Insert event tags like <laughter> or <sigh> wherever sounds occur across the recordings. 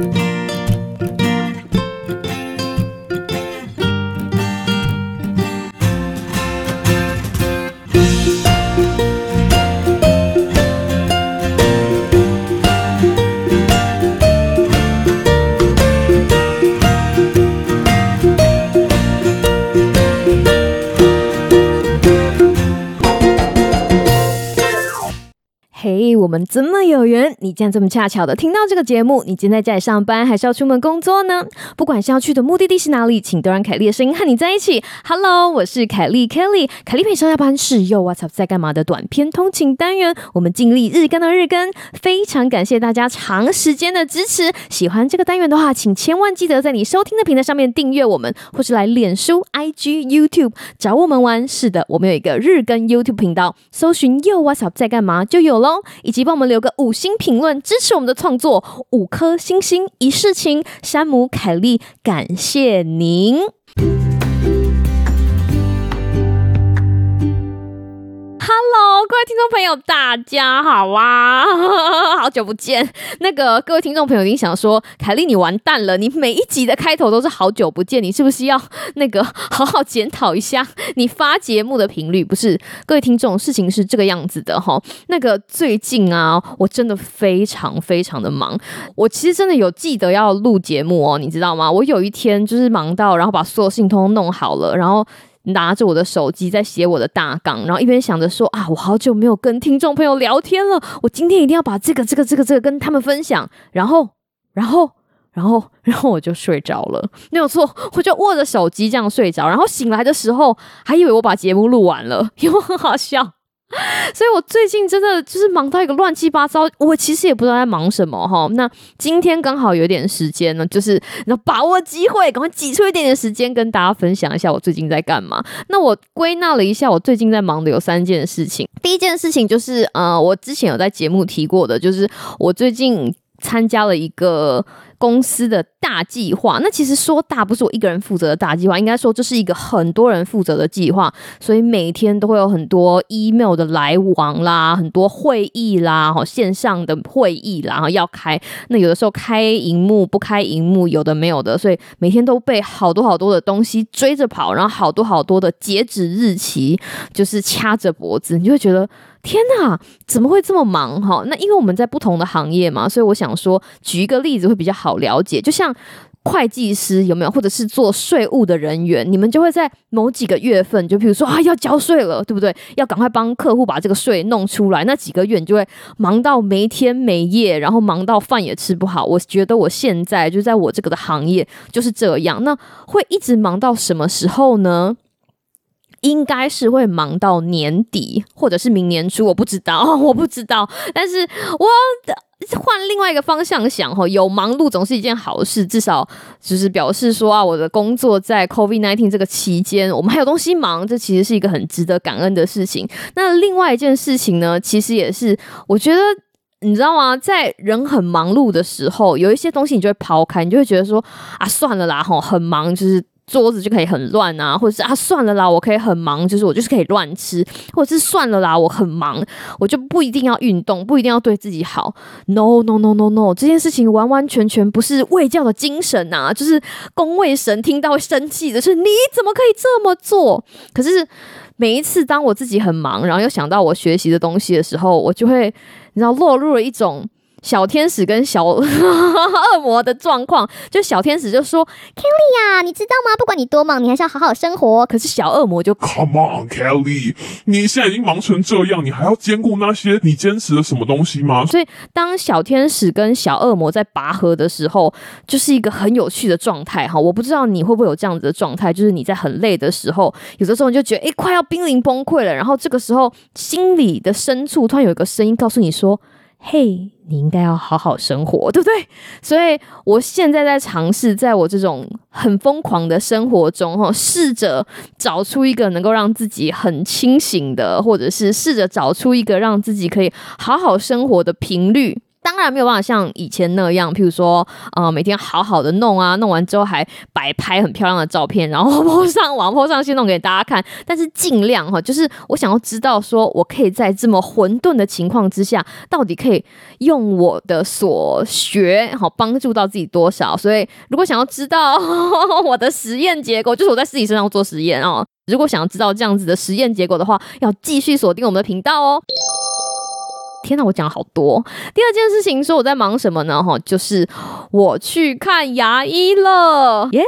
嘿，我们这么有缘，你竟然这么恰巧的听到这个节目。你今天在家里上班，还是要出门工作呢？不管是要去的目的地是哪里，请都让凯莉的声音和你在一起。Hello，我是凯莉 Kelly，凯莉陪上下班是又 What's Up 在干嘛的短篇通勤单元。我们尽力日更到日更，非常感谢大家长时间的支持。喜欢这个单元的话，请千万记得在你收听的平台上面订阅我们，或是来脸书、IG、YouTube 找我们玩。是的，我们有一个日更 YouTube 频道，搜寻 Yo What's Up 在干嘛就有喽。以及帮我们留个五星评论，支持我们的创作，五颗星星一世情。山姆凯莉，感谢您。Hello，各位听众朋友，大家好啊！<laughs> 好久不见。那个各位听众朋友，一定想说，凯莉你完蛋了，你每一集的开头都是好久不见，你是不是要那个好好检讨一下你发节目的频率？不是，各位听众，事情是这个样子的哈。那个最近啊，我真的非常非常的忙。我其实真的有记得要录节目哦，你知道吗？我有一天就是忙到，然后把所有事情通通弄好了，然后。拿着我的手机在写我的大纲，然后一边想着说啊，我好久没有跟听众朋友聊天了，我今天一定要把这个、这个、这个、这个跟他们分享。然后，然后，然后，然后我就睡着了，没有错，我就握着手机这样睡着。然后醒来的时候，还以为我把节目录完了，因为很好笑。<laughs> 所以我最近真的就是忙到一个乱七八糟，我其实也不知道在忙什么哈。那今天刚好有点时间呢，就是要把握机会，赶快挤出一点点时间跟大家分享一下我最近在干嘛。那我归纳了一下，我最近在忙的有三件事情。第一件事情就是呃，我之前有在节目提过的，就是我最近参加了一个。公司的大计划，那其实说大不是我一个人负责的大计划，应该说这是一个很多人负责的计划，所以每天都会有很多 email 的来往啦，很多会议啦，哈，线上的会议啦，然后要开，那有的时候开荧幕不开荧幕，有的没有的，所以每天都被好多好多的东西追着跑，然后好多好多的截止日期就是掐着脖子，你就会觉得。天呐，怎么会这么忙哈？那因为我们在不同的行业嘛，所以我想说，举一个例子会比较好好了解。就像会计师有没有，或者是做税务的人员，你们就会在某几个月份，就比如说啊，要交税了，对不对？要赶快帮客户把这个税弄出来。那几个月你就会忙到没天没夜，然后忙到饭也吃不好。我觉得我现在就在我这个的行业就是这样。那会一直忙到什么时候呢？应该是会忙到年底，或者是明年初，我不知道，我不知道。但是我的换另外一个方向想，哈，有忙碌总是一件好事，至少就是表示说啊，我的工作在 COVID-19 这个期间，我们还有东西忙，这其实是一个很值得感恩的事情。那另外一件事情呢，其实也是，我觉得你知道吗？在人很忙碌的时候，有一些东西你就会抛开，你就会觉得说啊，算了啦，哈，很忙，就是。桌子就可以很乱啊，或者是啊，算了啦，我可以很忙，就是我就是可以乱吃，或者是算了啦，我很忙，我就不一定要运动，不一定要对自己好。No no no no no，这件事情完完全全不是卫教的精神啊，就是公卫神听到会生气的是你怎么可以这么做？可是每一次当我自己很忙，然后又想到我学习的东西的时候，我就会你知道落入了一种。小天使跟小 <laughs> 恶魔的状况，就小天使就说：“Kelly 呀，你知道吗？不管你多忙，你还是要好好生活。”可是小恶魔就：“Come on, Kelly，你现在已经忙成这样，你还要兼顾那些你坚持的什么东西吗？”所以，当小天使跟小恶魔在拔河的时候，就是一个很有趣的状态哈。我不知道你会不会有这样子的状态，就是你在很累的时候，有的时候你就觉得诶，快要濒临崩溃了，然后这个时候心里的深处突然有一个声音告诉你说。嘿，你应该要好好生活，对不对？所以我现在在尝试，在我这种很疯狂的生活中，哈，试着找出一个能够让自己很清醒的，或者是试着找出一个让自己可以好好生活的频率。当然没有办法像以前那样，譬如说，呃，每天好好的弄啊，弄完之后还摆拍很漂亮的照片，然后 po 上网 po 上去弄给大家看。但是尽量哈，就是我想要知道，说我可以在这么混沌的情况之下，到底可以用我的所学好帮助到自己多少。所以，如果想要知道 <laughs> 我的实验结果，就是我在自己身上做实验哦。如果想要知道这样子的实验结果的话，要继续锁定我们的频道哦。天哪，我讲了好多。第二件事情说我在忙什么呢？哈，就是我去看牙医了，耶、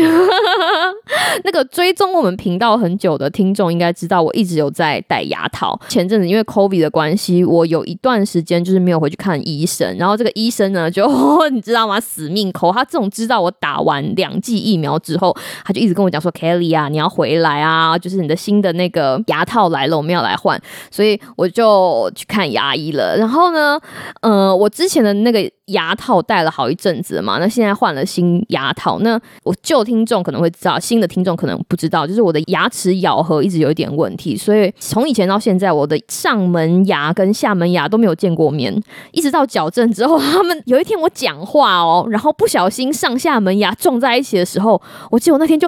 yeah! <laughs> 那个追踪我们频道很久的听众应该知道，我一直有在戴牙套。前阵子因为 COVID 的关系，我有一段时间就是没有回去看医生。然后这个医生呢，就你知道吗？死命抠。他这种知道我打完两剂疫苗之后，他就一直跟我讲说：“Kelly 啊，你要回来啊，就是你的新的那个牙套来了，我们要来换。”所以我就去看牙医了。然后呢，呃，我之前的那个牙套戴了好一阵子嘛，那现在换了新牙套。那我旧听众可能会知道，新的听众可能不知道，就是我的牙齿咬合一直有一点问题，所以从以前到现在，我的上门牙跟下门牙都没有见过面。一直到矫正之后，他们有一天我讲话哦，然后不小心上下门牙撞在一起的时候，我记得我那天就，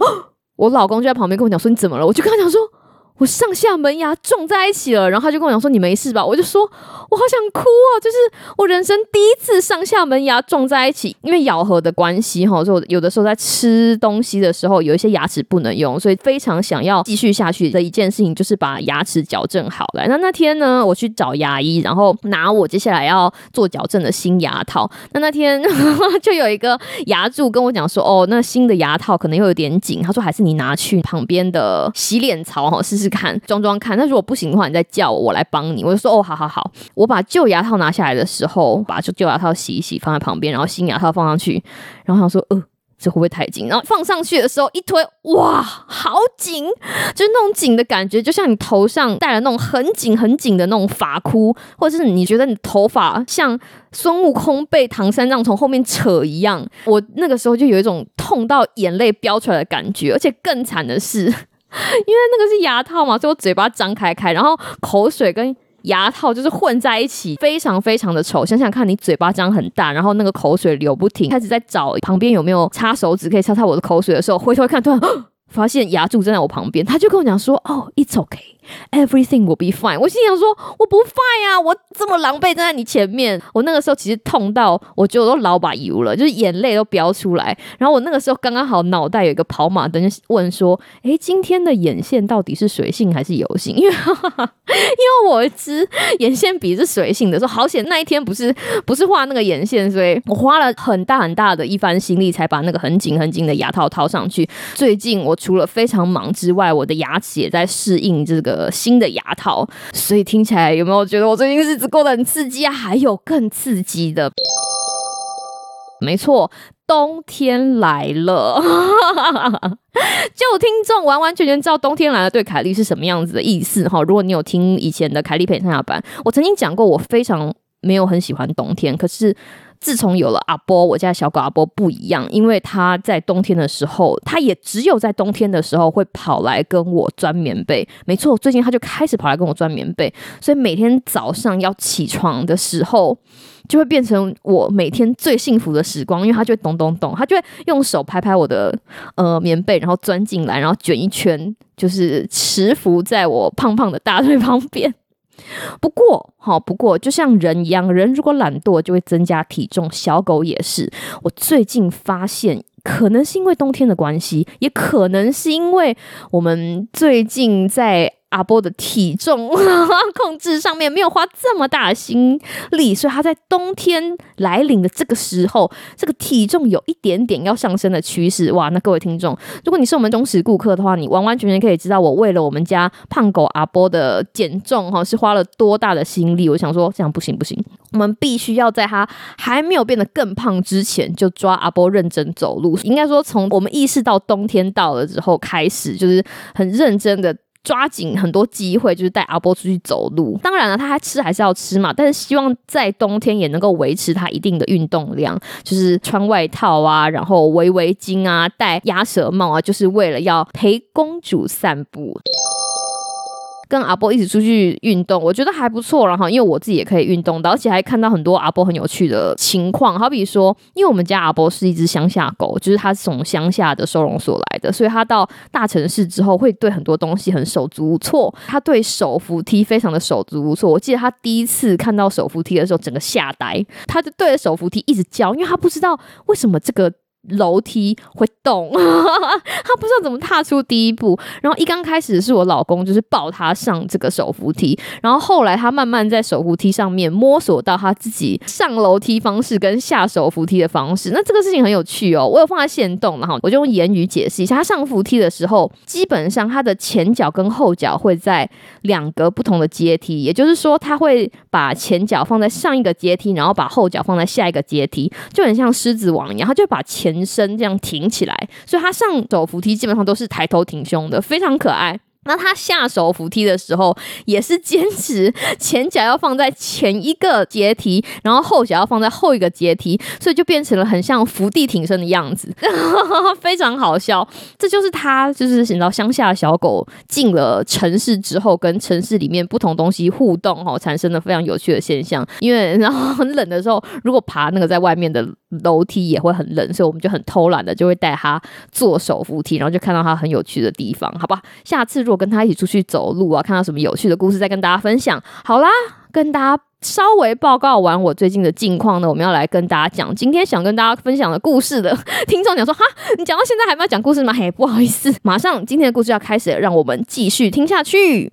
我老公就在旁边跟我讲说，你怎么了？我就跟他讲说。我上下门牙撞在一起了，然后他就跟我讲说，你没事吧？我就说我好想哭啊，就是我人生第一次上下门牙撞在一起，因为咬合的关系哈，就有的时候在吃东西的时候有一些牙齿不能用，所以非常想要继续下去的一件事情就是把牙齿矫正好来。那那天呢，我去找牙医，然后拿我接下来要做矫正的新牙套。那那天 <laughs> 就有一个牙助跟我讲说，哦，那新的牙套可能又有点紧，他说还是你拿去旁边的洗脸槽哈试试。看装装看，那如果不行的话，你再叫我，我来帮你。我就说哦，好好好。我把旧牙套拿下来的时候，把旧旧牙套洗一洗，放在旁边，然后新牙套放上去，然后他说，呃，这会不会太紧？然后放上去的时候一推，哇，好紧，就是那种紧的感觉，就像你头上戴了那种很紧很紧的那种发箍，或者是你觉得你头发像孙悟空被唐三藏从后面扯一样。我那个时候就有一种痛到眼泪飙出来的感觉，而且更惨的是。<laughs> 因为那个是牙套嘛，所以我嘴巴张开开，然后口水跟牙套就是混在一起，非常非常的丑。想想看，你嘴巴张很大，然后那个口水流不停，开始在找旁边有没有擦手指可以擦擦我的口水的时候，回头看，突 <laughs> 然发现牙柱站在我旁边，他就跟我讲说：“哦，it's okay。” Everything will be fine。我心想说，我不 fine 啊，我这么狼狈站在你前面。我那个时候其实痛到，我觉得我都老把油了，就是眼泪都飙出来。然后我那个时候刚刚好脑袋有一个跑马灯，问说，诶，今天的眼线到底是水性还是油性？因为哈哈，因为我支眼线笔是水性的，说好险那一天不是不是画那个眼线，所以我花了很大很大的一番心力才把那个很紧很紧的牙套套上去。最近我除了非常忙之外，我的牙齿也在适应这个。呃，新的牙套，所以听起来有没有觉得我最近日子过得很刺激啊？还有更刺激的，没错，冬天来了。<laughs> 就听众完完全全知道冬天来了对凯莉是什么样子的意思哈。如果你有听以前的凯莉陪上下班，我曾经讲过，我非常没有很喜欢冬天，可是。自从有了阿波，我家小狗阿波不一样，因为它在冬天的时候，它也只有在冬天的时候会跑来跟我钻棉被。没错，最近它就开始跑来跟我钻棉被，所以每天早上要起床的时候，就会变成我每天最幸福的时光，因为它就会咚咚咚，它就会用手拍拍我的呃棉被，然后钻进来，然后卷一圈，就是蛰伏在我胖胖的大腿旁边。不过，好，不过就像人一样，人如果懒惰就会增加体重，小狗也是。我最近发现，可能是因为冬天的关系，也可能是因为我们最近在。阿波的体重 <laughs> 控制上面没有花这么大的心力，所以他在冬天来临的这个时候，这个体重有一点点要上升的趋势。哇，那各位听众，如果你是我们忠实顾客的话，你完完全全可以知道我为了我们家胖狗阿波的减重哈，是花了多大的心力。我想说，这样不行不行，我们必须要在他还没有变得更胖之前，就抓阿波认真走路。应该说，从我们意识到冬天到了之后开始，就是很认真的。抓紧很多机会，就是带阿波出去走路。当然了，他还吃还是要吃嘛，但是希望在冬天也能够维持他一定的运动量，就是穿外套啊，然后围围巾啊，戴鸭舌帽啊，就是为了要陪公主散步。跟阿波一起出去运动，我觉得还不错。然后因为我自己也可以运动到，而且还看到很多阿波很有趣的情况。好比说，因为我们家阿波是一只乡下狗，就是它从乡下的收容所来的，所以它到大城市之后会对很多东西很手足无措。它对手扶梯非常的手足无措。我记得它第一次看到手扶梯的时候，整个吓呆，它就对着手扶梯一直叫，因为它不知道为什么这个。楼梯会动，<laughs> 他不知道怎么踏出第一步。然后一刚开始是我老公，就是抱他上这个手扶梯。然后后来他慢慢在手扶梯上面摸索到他自己上楼梯方式跟下手扶梯的方式。那这个事情很有趣哦，我有放在线动，然后我就用言语解释一下。他上扶梯的时候，基本上他的前脚跟后脚会在两个不同的阶梯，也就是说他会把前脚放在上一个阶梯，然后把后脚放在下一个阶梯，就很像狮子王一样，他就把前。延伸这样挺起来，所以他上走扶梯基本上都是抬头挺胸的，非常可爱。那他下手扶梯的时候，也是坚持 <laughs> 前脚要放在前一个阶梯，然后后脚要放在后一个阶梯，所以就变成了很像伏地挺身的样子，<laughs> 非常好笑。这就是他，就是你知道乡下小狗进了城市之后，跟城市里面不同东西互动哈，产生了非常有趣的现象。因为 <laughs> 然后很冷的时候，如果爬那个在外面的楼梯也会很冷，所以我们就很偷懒的就会带他坐手扶梯，然后就看到他很有趣的地方，好吧？下次如果跟他一起出去走路啊，看到什么有趣的故事，再跟大家分享。好啦，跟大家稍微报告完我最近的近况呢，我们要来跟大家讲今天想跟大家分享的故事的听众讲说，哈，你讲到现在还没有讲故事吗？嘿，不好意思，马上今天的故事要开始了，让我们继续听下去。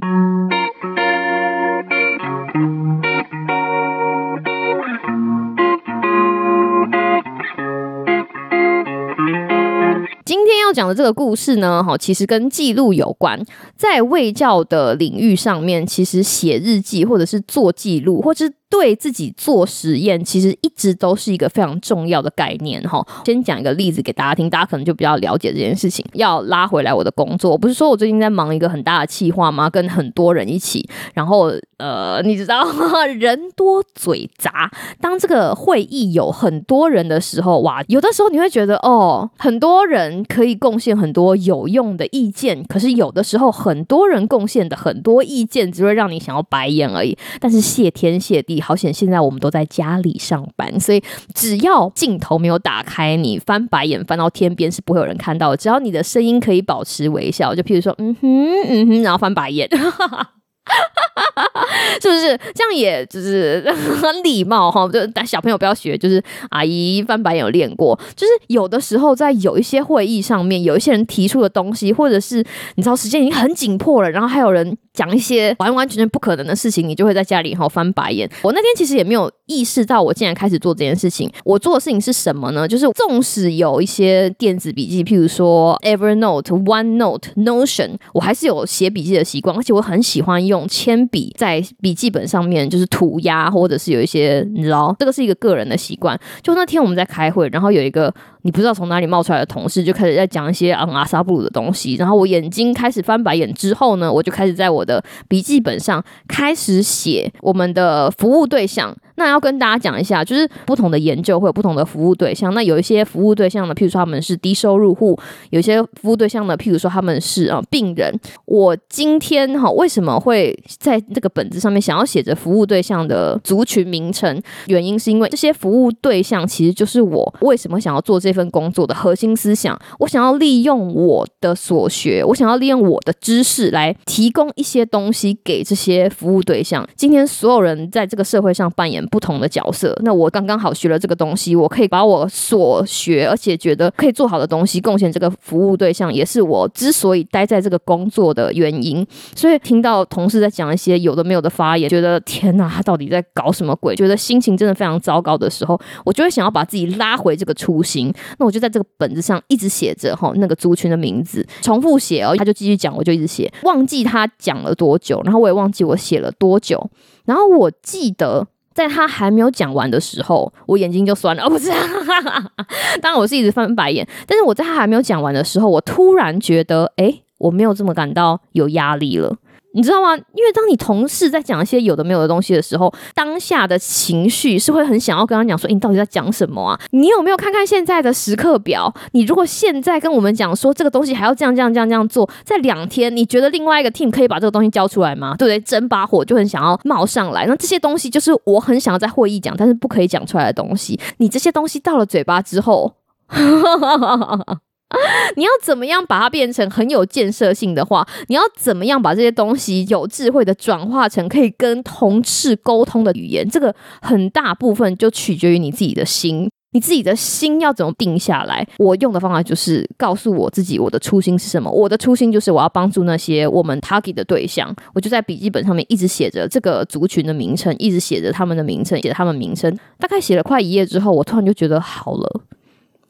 要讲的这个故事呢，哈，其实跟记录有关。在卫教的领域上面，其实写日记或者是做记录，或者是对自己做实验，其实一直都是一个非常重要的概念哈。先讲一个例子给大家听，大家可能就比较了解这件事情。要拉回来我的工作，不是说我最近在忙一个很大的企划吗？跟很多人一起，然后呃，你知道吗 <laughs> 人多嘴杂，当这个会议有很多人的时候，哇，有的时候你会觉得哦，很多人可以贡献很多有用的意见，可是有的时候很多人贡献的很多意见，只会让你想要白眼而已。但是谢天谢地。好险！现在我们都在家里上班，所以只要镜头没有打开，你翻白眼翻到天边是不会有人看到的。只要你的声音可以保持微笑，就譬如说，嗯哼，嗯哼，然后翻白眼。<laughs> <laughs> 是不是这样？也就是 <laughs> 很礼貌哈，就但小朋友不要学。就是阿姨翻白眼有练过，就是有的时候在有一些会议上面，有一些人提出的东西，或者是你知道时间已经很紧迫了，然后还有人讲一些完完全全不可能的事情，你就会在家里哈翻白眼。我那天其实也没有意识到，我竟然开始做这件事情。我做的事情是什么呢？就是纵使有一些电子笔记，譬如说 Evernote、OneNote、Notion，我还是有写笔记的习惯，而且我很喜欢用用铅笔在笔记本上面就是涂鸦，或者是有一些你知道，这个是一个个人的习惯。就那天我们在开会，然后有一个你不知道从哪里冒出来的同事，就开始在讲一些昂阿萨布鲁的东西。然后我眼睛开始翻白眼之后呢，我就开始在我的笔记本上开始写我们的服务对象。那要跟大家讲一下，就是不同的研究会有不同的服务对象。那有一些服务对象呢，譬如说他们是低收入户；有些服务对象呢，譬如说他们是啊病人。我今天哈为什么会在这个本子上面想要写着服务对象的族群名称？原因是因为这些服务对象其实就是我为什么想要做这份工作的核心思想。我想要利用我的所学，我想要利用我的知识来提供一些东西给这些服务对象。今天所有人在这个社会上扮演不同的角色，那我刚刚好学了这个东西，我可以把我所学而且觉得可以做好的东西贡献这个服务对象，也是我之所以待在这个工作的原因。所以听到同事在讲一些有的没有的发言，觉得天哪，他到底在搞什么鬼？觉得心情真的非常糟糕的时候，我就会想要把自己拉回这个初心。那我就在这个本子上一直写着哈那个族群的名字，重复写哦，他就继续讲，我就一直写，忘记他讲了多久，然后我也忘记我写了多久，然后我记得。在他还没有讲完的时候，我眼睛就酸了。哦，不是，<laughs> 当然我是一直翻白眼。但是我在他还没有讲完的时候，我突然觉得，哎，我没有这么感到有压力了。你知道吗？因为当你同事在讲一些有的没有的东西的时候，当下的情绪是会很想要跟他讲说：“欸，你到底在讲什么啊？你有没有看看现在的时刻表？你如果现在跟我们讲说这个东西还要这样这样这样这样做，在两天，你觉得另外一个 team 可以把这个东西交出来吗？对不对？整把火就很想要冒上来。那这些东西就是我很想要在会议讲，但是不可以讲出来的东西。你这些东西到了嘴巴之后。<laughs> ” <laughs> 你要怎么样把它变成很有建设性的话？你要怎么样把这些东西有智慧的转化成可以跟同事沟通的语言？这个很大部分就取决于你自己的心。你自己的心要怎么定下来？我用的方法就是告诉我自己，我的初心是什么？我的初心就是我要帮助那些我们 target 的对象。我就在笔记本上面一直写着这个族群的名称，一直写着他们的名称，写着他们名称。大概写了快一页之后，我突然就觉得好了。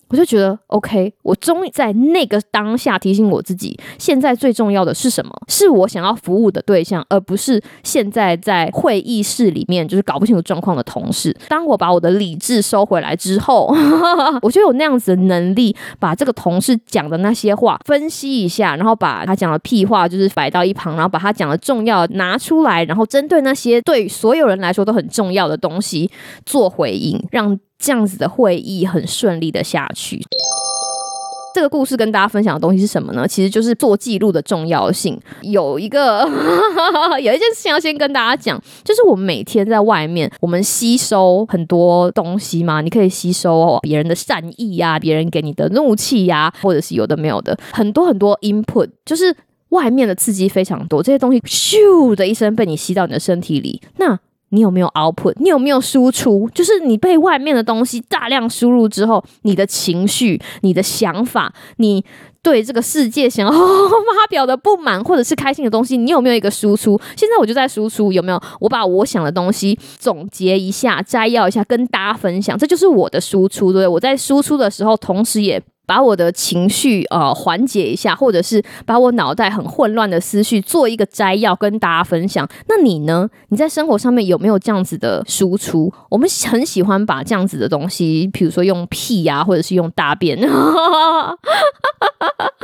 我就觉得 OK，我终于在那个当下提醒我自己，现在最重要的是什么？是我想要服务的对象，而不是现在在会议室里面就是搞不清楚状况的同事。当我把我的理智收回来之后，<laughs> 我就有那样子的能力，把这个同事讲的那些话分析一下，然后把他讲的屁话就是摆到一旁，然后把他讲的重要拿出来，然后针对那些对所有人来说都很重要的东西做回应，让。这样子的会议很顺利的下去。这个故事跟大家分享的东西是什么呢？其实就是做记录的重要性。有一个 <laughs> 有一件事情要先跟大家讲，就是我们每天在外面，我们吸收很多东西嘛。你可以吸收别人的善意呀，别人给你的怒气呀，或者是有的没有的，很多很多 input，就是外面的刺激非常多，这些东西咻的一声被你吸到你的身体里，那。你有没有 output？你有没有输出？就是你被外面的东西大量输入之后，你的情绪、你的想法、你对这个世界想要 <laughs> 发表的不满或者是开心的东西，你有没有一个输出？现在我就在输出，有没有？我把我想的东西总结一下、摘要一下，跟大家分享，这就是我的输出。对不对，我在输出的时候，同时也。把我的情绪呃缓解一下，或者是把我脑袋很混乱的思绪做一个摘要跟大家分享。那你呢？你在生活上面有没有这样子的输出？我们很喜欢把这样子的东西，比如说用屁呀、啊，或者是用大便 <laughs>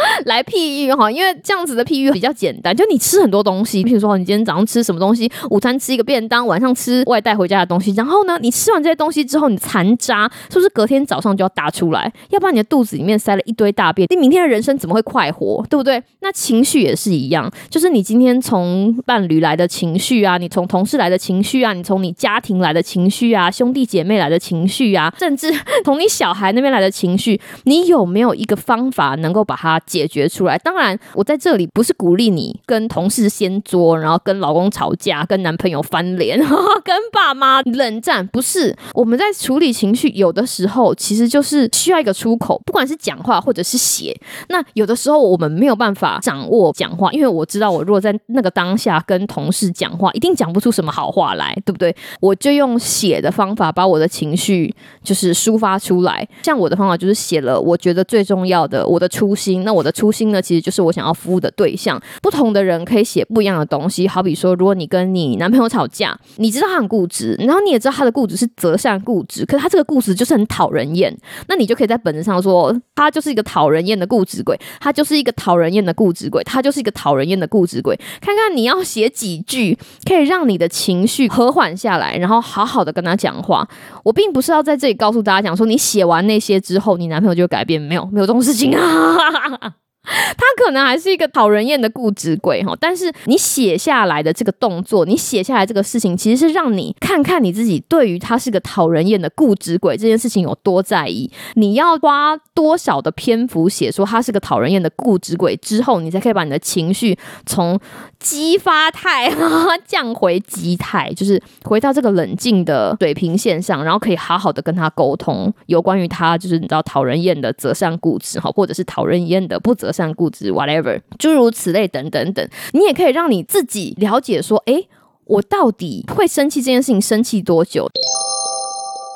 <laughs> 来譬喻哈，因为这样子的譬喻比较简单。就你吃很多东西，比如说你今天早上吃什么东西，午餐吃一个便当，晚上吃外带回家的东西，然后呢，你吃完这些东西之后，你残渣是不是隔天早上就要大出来？要不然你的肚子里面。塞了一堆大便，你明天的人生怎么会快活？对不对？那情绪也是一样，就是你今天从伴侣来的情绪啊，你从同事来的情绪啊，你从你家庭来的情绪啊，兄弟姐妹来的情绪啊，甚至从你小孩那边来的情绪，你有没有一个方法能够把它解决出来？当然，我在这里不是鼓励你跟同事掀桌，然后跟老公吵架，跟男朋友翻脸，<laughs> 跟爸妈冷战，不是。我们在处理情绪，有的时候其实就是需要一个出口，不管是讲话或者是写，那有的时候我们没有办法掌握讲话，因为我知道我如果在那个当下跟同事讲话，一定讲不出什么好话来，对不对？我就用写的方法把我的情绪就是抒发出来。像我的方法就是写了我觉得最重要的我的初心。那我我的初心呢，其实就是我想要服务的对象。不同的人可以写不一样的东西。好比说，如果你跟你男朋友吵架，你知道他很固执，然后你也知道他的固执是择善固执，可是他这个固执就是很讨人厌，那你就可以在本子上说。他就是一个讨人厌的固执鬼，他就是一个讨人厌的固执鬼，他就是一个讨人厌的固执鬼。看看你要写几句，可以让你的情绪和缓下来，然后好好的跟他讲话。我并不是要在这里告诉大家讲说，你写完那些之后，你男朋友就会改变，没有，没有这种事情啊。<laughs> 他可能还是一个讨人厌的固执鬼哈，但是你写下来的这个动作，你写下来这个事情，其实是让你看看你自己对于他是个讨人厌的固执鬼这件事情有多在意。你要花多少的篇幅写说他是个讨人厌的固执鬼之后，你才可以把你的情绪从激发态降回激态，就是回到这个冷静的水平线上，然后可以好好的跟他沟通有关于他就是你知道讨人厌的择善固执哈，或者是讨人厌的不择。善固执，whatever，诸如此类，等等等，你也可以让你自己了解说，诶，我到底会生气这件事情，生气多久？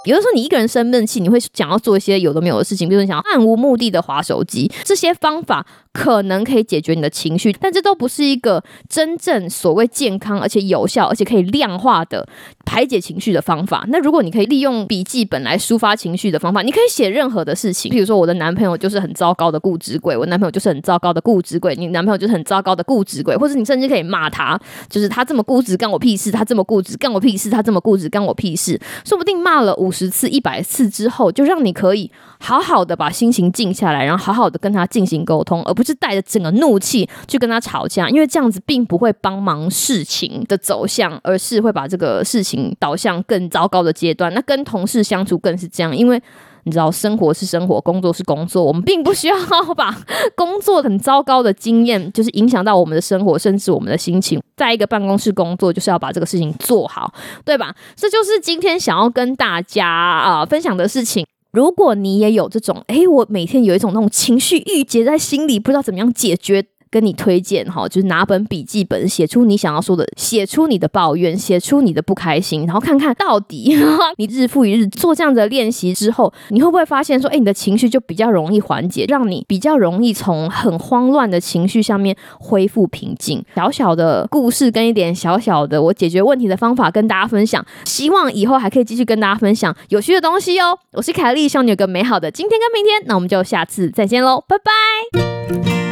比如说你一个人生闷气，你会想要做一些有的没有的事情，比如说你想要漫无目的的划手机，这些方法可能可以解决你的情绪，但这都不是一个真正所谓健康而且有效而且可以量化的排解情绪的方法。那如果你可以利用笔记本来抒发情绪的方法，你可以写任何的事情，比如说我的男朋友就是很糟糕的固执鬼，我男朋友就是很糟糕的固执鬼，你男朋友就是很糟糕的固执鬼，或者你甚至可以骂他，就是他这么固执干我屁事，他这么固执干我屁事，他这么固执干我屁事，说不定骂了五十次、一百次之后，就让你可以好好的把心情静下来，然后好好的跟他进行沟通，而不是带着整个怒气去跟他吵架，因为这样子并不会帮忙事情的走向，而是会把这个事情导向更糟糕的阶段。那跟同事相处更是这样，因为你知道，生活是生活，工作是工作，我们并不需要把工作很糟糕的经验，就是影响到我们的生活，甚至我们的心情。在一个办公室工作，就是要把这个事情做好，对吧？这就是今天想要跟大家啊、分享的事情。如果你也有这种，哎，我每天有一种那种情绪郁结在心里，不知道怎么样解决。跟你推荐哈，就是拿本笔记本，写出你想要说的，写出你的抱怨，写出你的不开心，然后看看到底 <laughs> 你日复一日做这样的练习之后，你会不会发现说，哎，你的情绪就比较容易缓解，让你比较容易从很慌乱的情绪下面恢复平静。小小的故事跟一点小小的我解决问题的方法跟大家分享，希望以后还可以继续跟大家分享有趣的东西哦。我是凯莉，希望你有个美好的今天跟明天，那我们就下次再见喽，拜拜。